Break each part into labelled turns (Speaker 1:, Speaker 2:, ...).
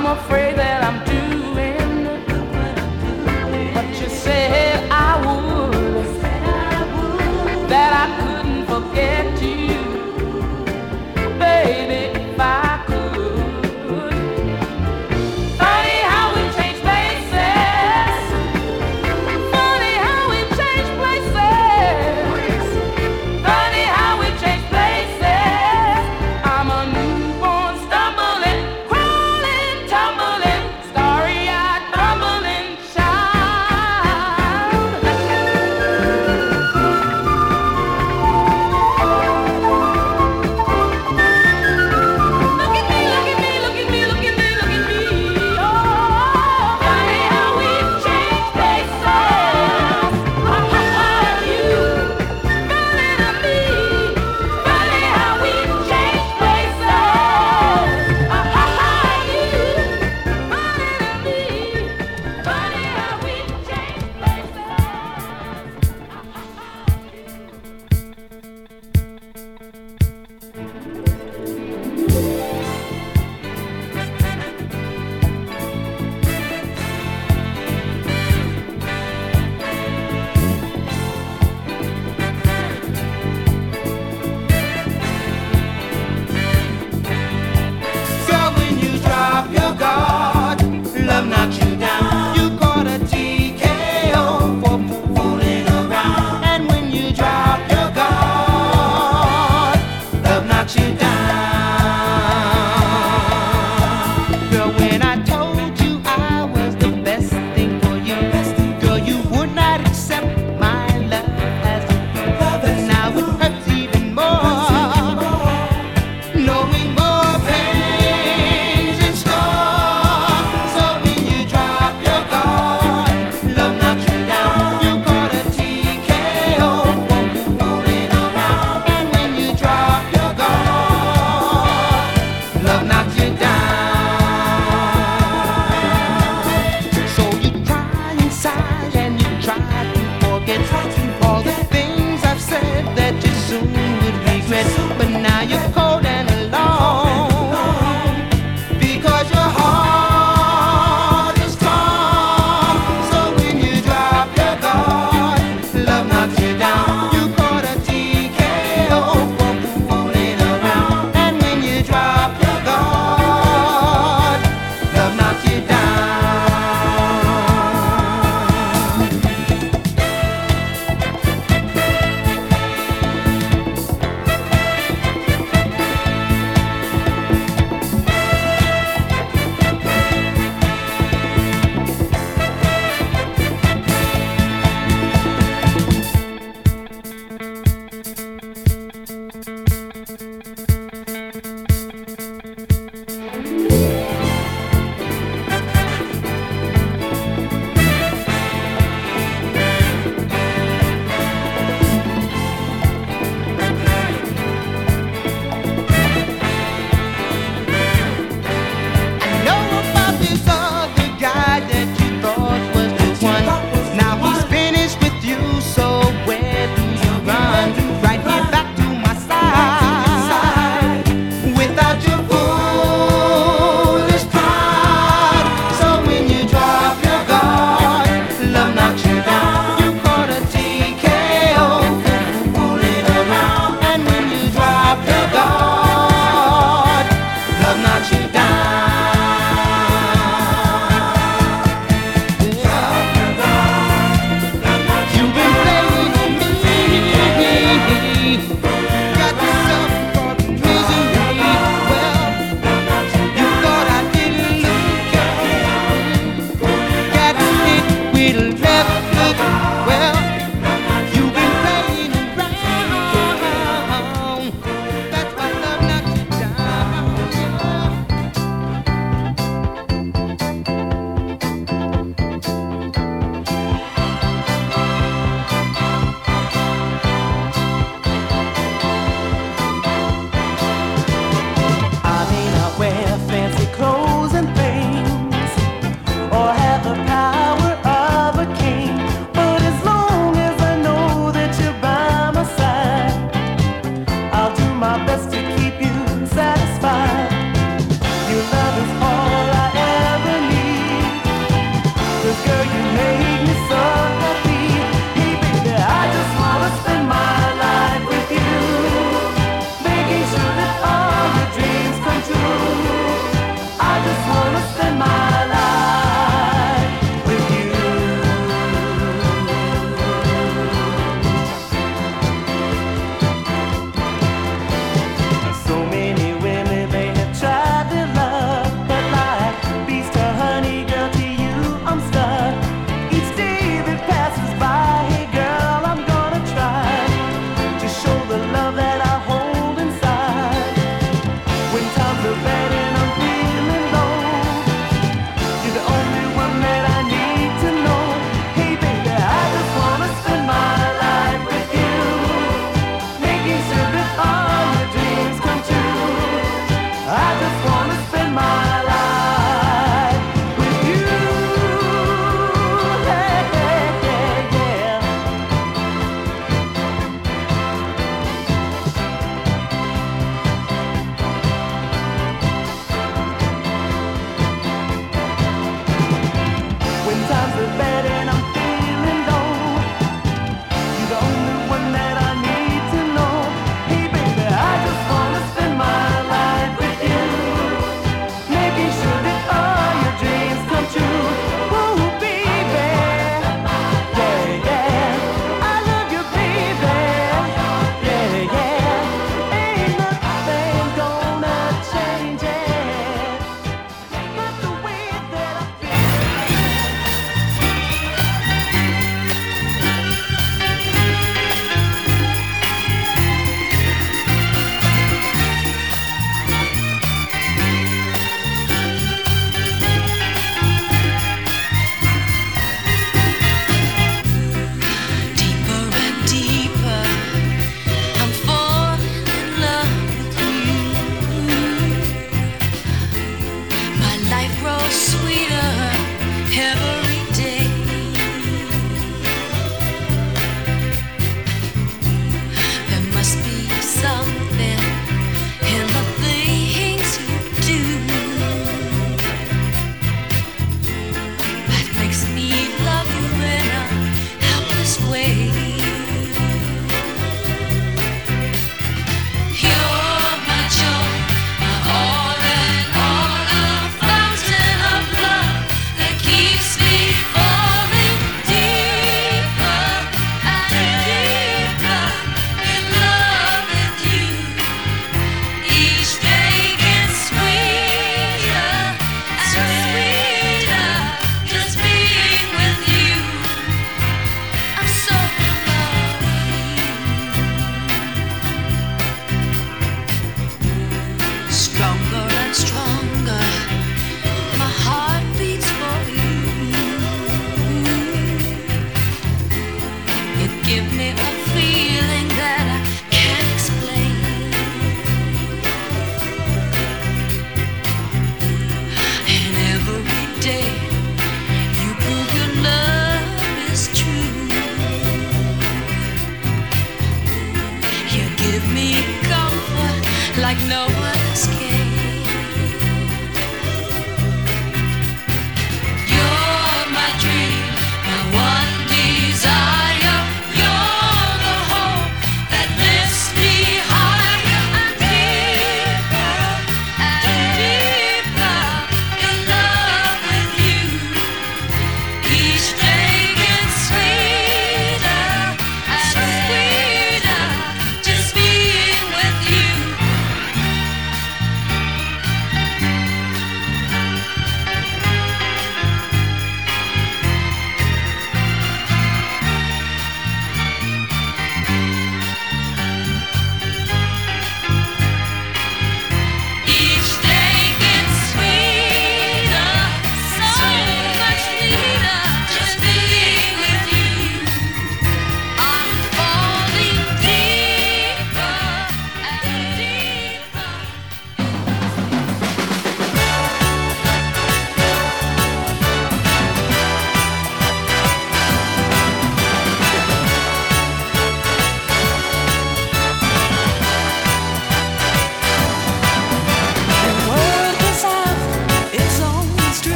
Speaker 1: I'm afraid that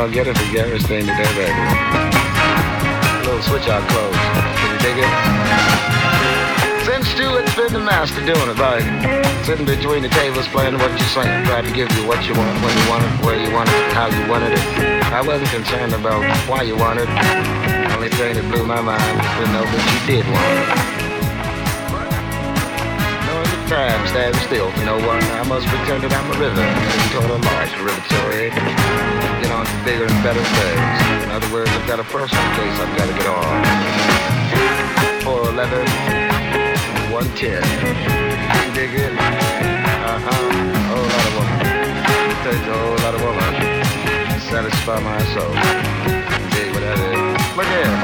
Speaker 1: I'll get it for Garrett's thing today, baby. A little switch out clothes. Can you dig it? Since Stewart's been the master doing it, like sitting between the tables playing what you saying, trying to give you what you want, when you want it, where you want it, how you wanted it. I wasn't concerned about why you wanted it. Only thing that blew my mind was to know that you did want it. time stand still for no one. I must pretend that I'm a river heading toward a large territory. On to bigger and better things. In other words, I've got a personal case I've got to get on. 411, 110. Dig it? Uh-huh. A whole lot of woman. Takes a whole lot of woman. Satisfy my soul. Dig what that is. Look here.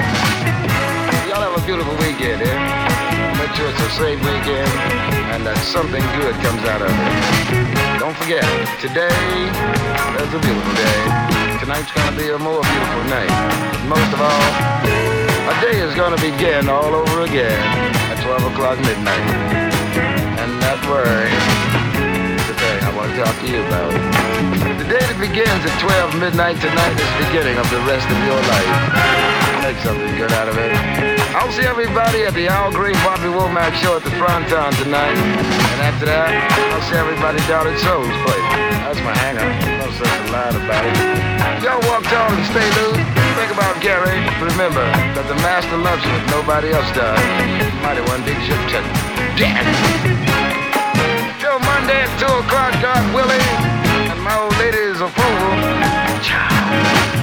Speaker 1: Y'all have a beautiful weekend, eh? make sure it's a safe weekend and that something good comes out of it. Don't forget, today is a beautiful day. Tonight's gonna be a more beautiful night. Most of all, a day is gonna begin all over again at 12 o'clock midnight. And that word is the I want to talk to you about. The day that begins at 12 midnight tonight is the beginning of the rest of your life. Make something good out of it. I'll see everybody at the Al Green Bobby Womack show at the Fronton tonight. And after that, I'll see everybody down at Soul's place. That's my hangout. No such a lie about it. Y'all walk tall and stay loose. Think about Gary. Remember that the master loves you if nobody else does. Mighty one big ship check. Damn. Till Monday at 2 o'clock, God willing. And my old lady's approval. Ciao.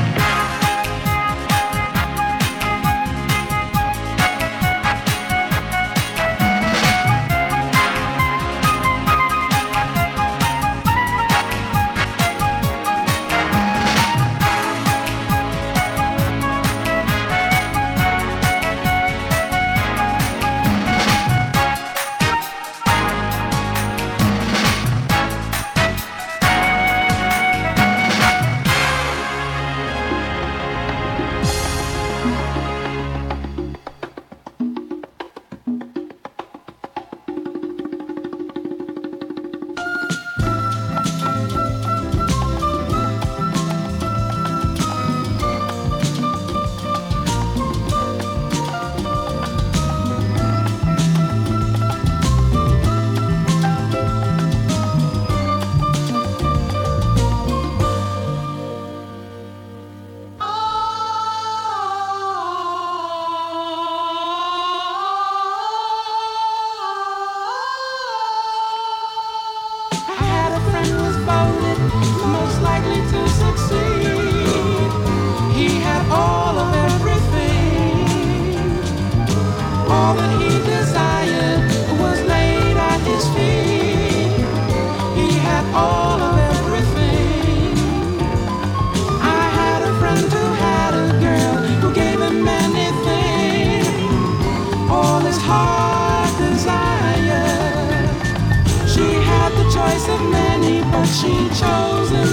Speaker 2: she chose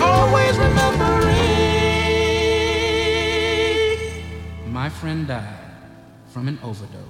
Speaker 2: always remembering.
Speaker 3: My friend died from an overdose.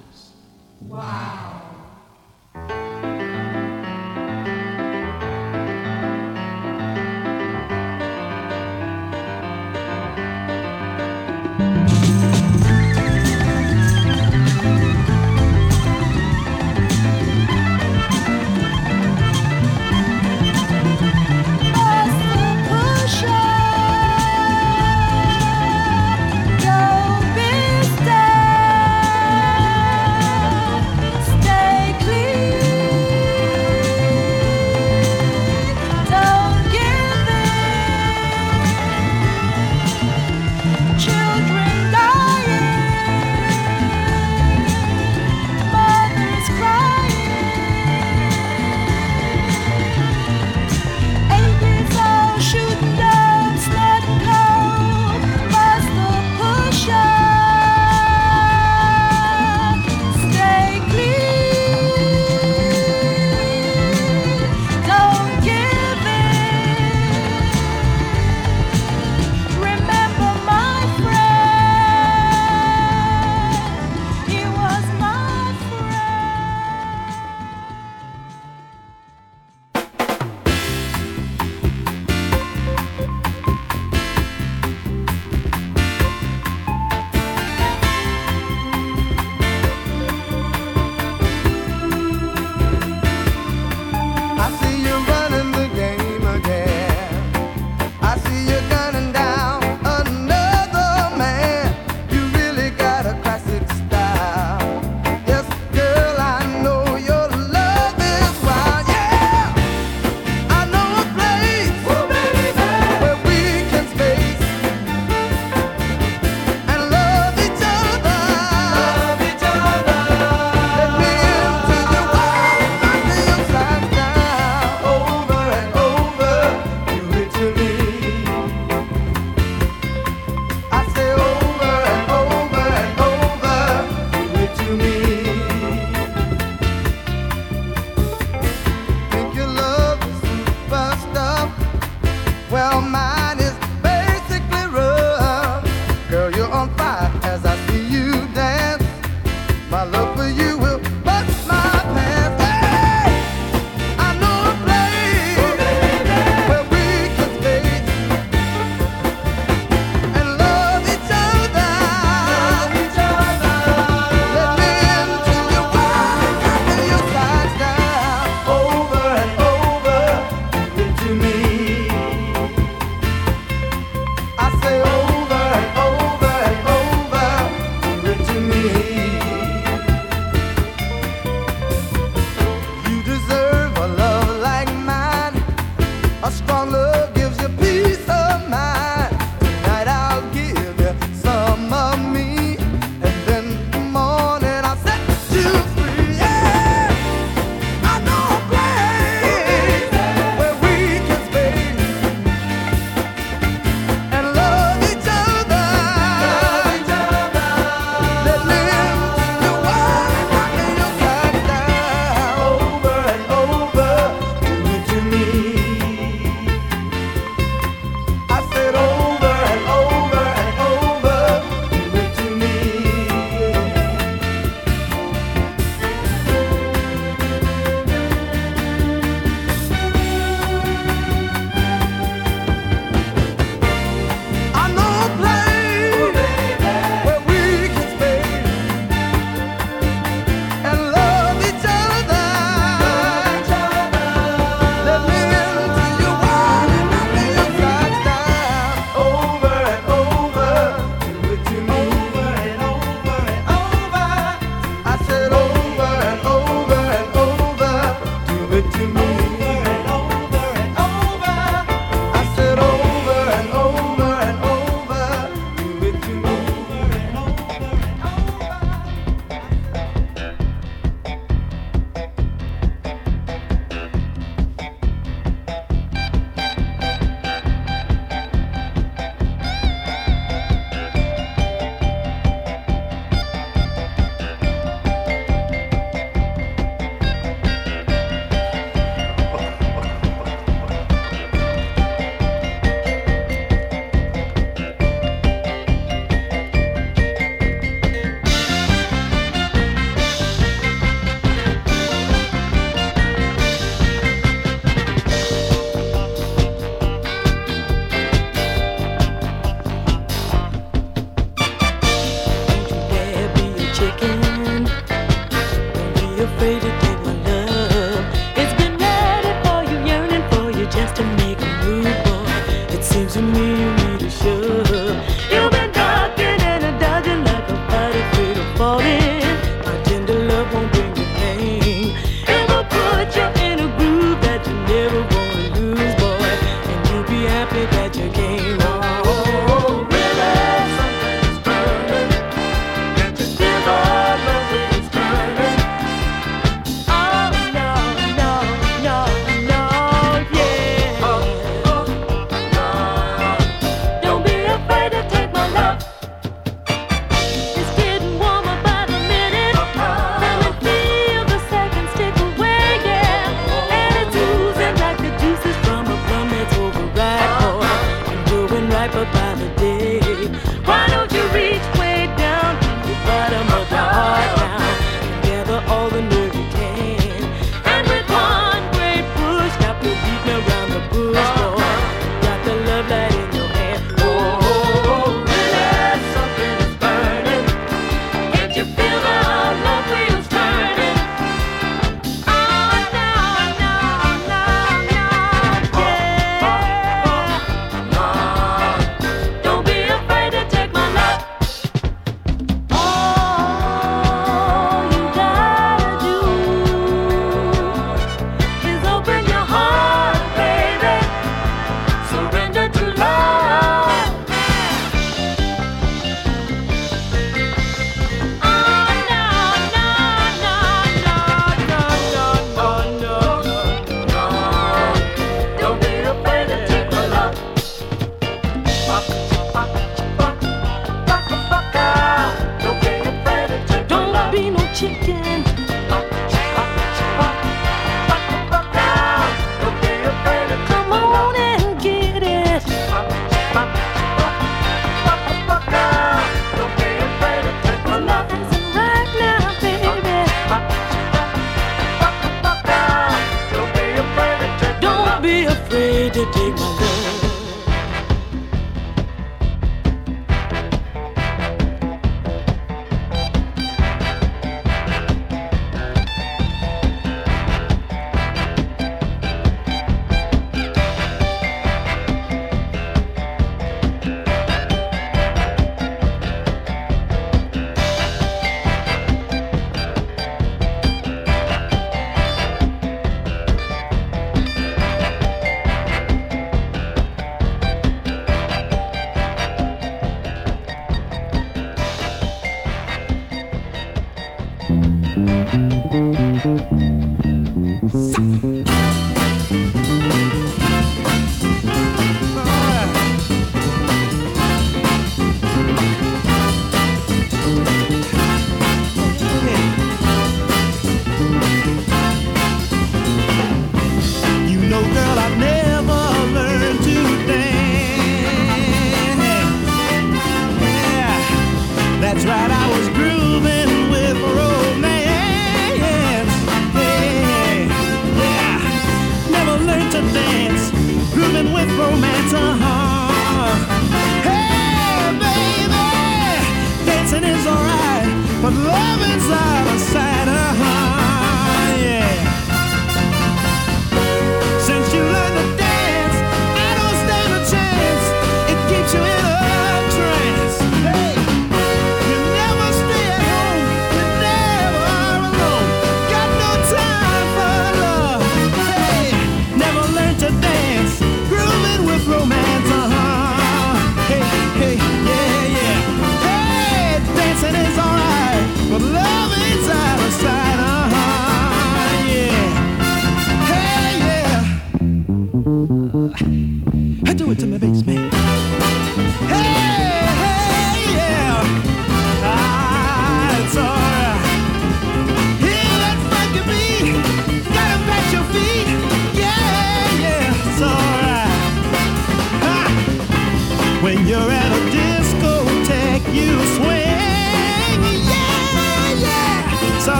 Speaker 3: When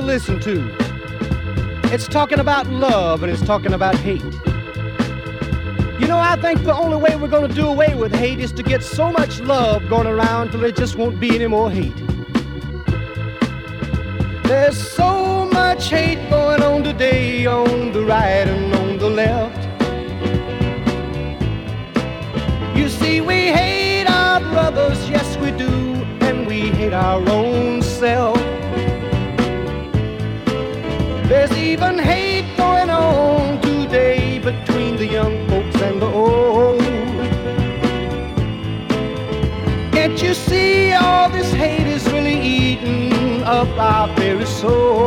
Speaker 3: to listen to. It's talking about love and it's talking about hate. You know, I think the only way we're going to do away with hate is to get so much love going around till there just won't be any more hate. There's so much hate going on today on the right and on the left. You see, we hate our brothers, yes we do, and we hate our own our very?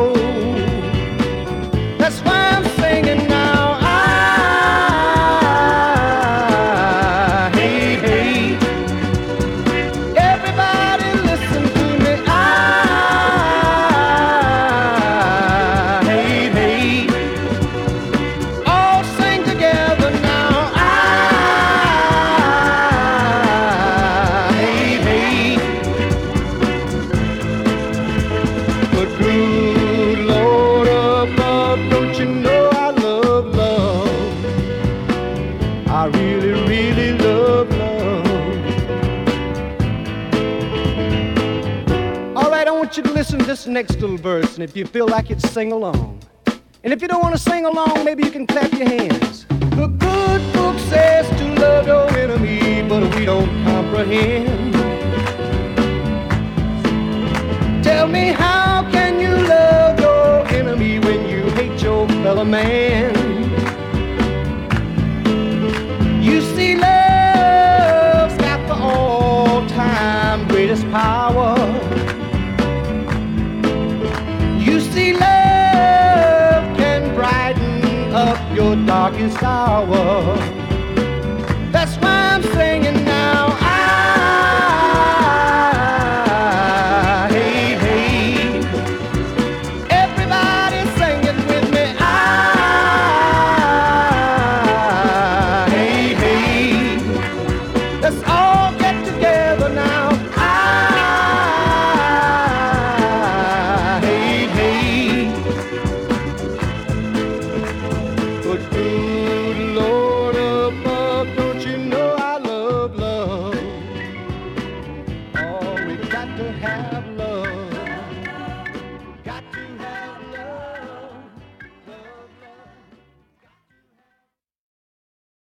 Speaker 3: next little verse, and if you feel like it, sing along. And if you don't want to sing along, maybe you can clap your hands. The good book says to love your enemy, but we don't comprehend. Tell me, how can you love your enemy when you hate your fellow man? You see, love's got the all time greatest power. you sour. That's why I'm singing.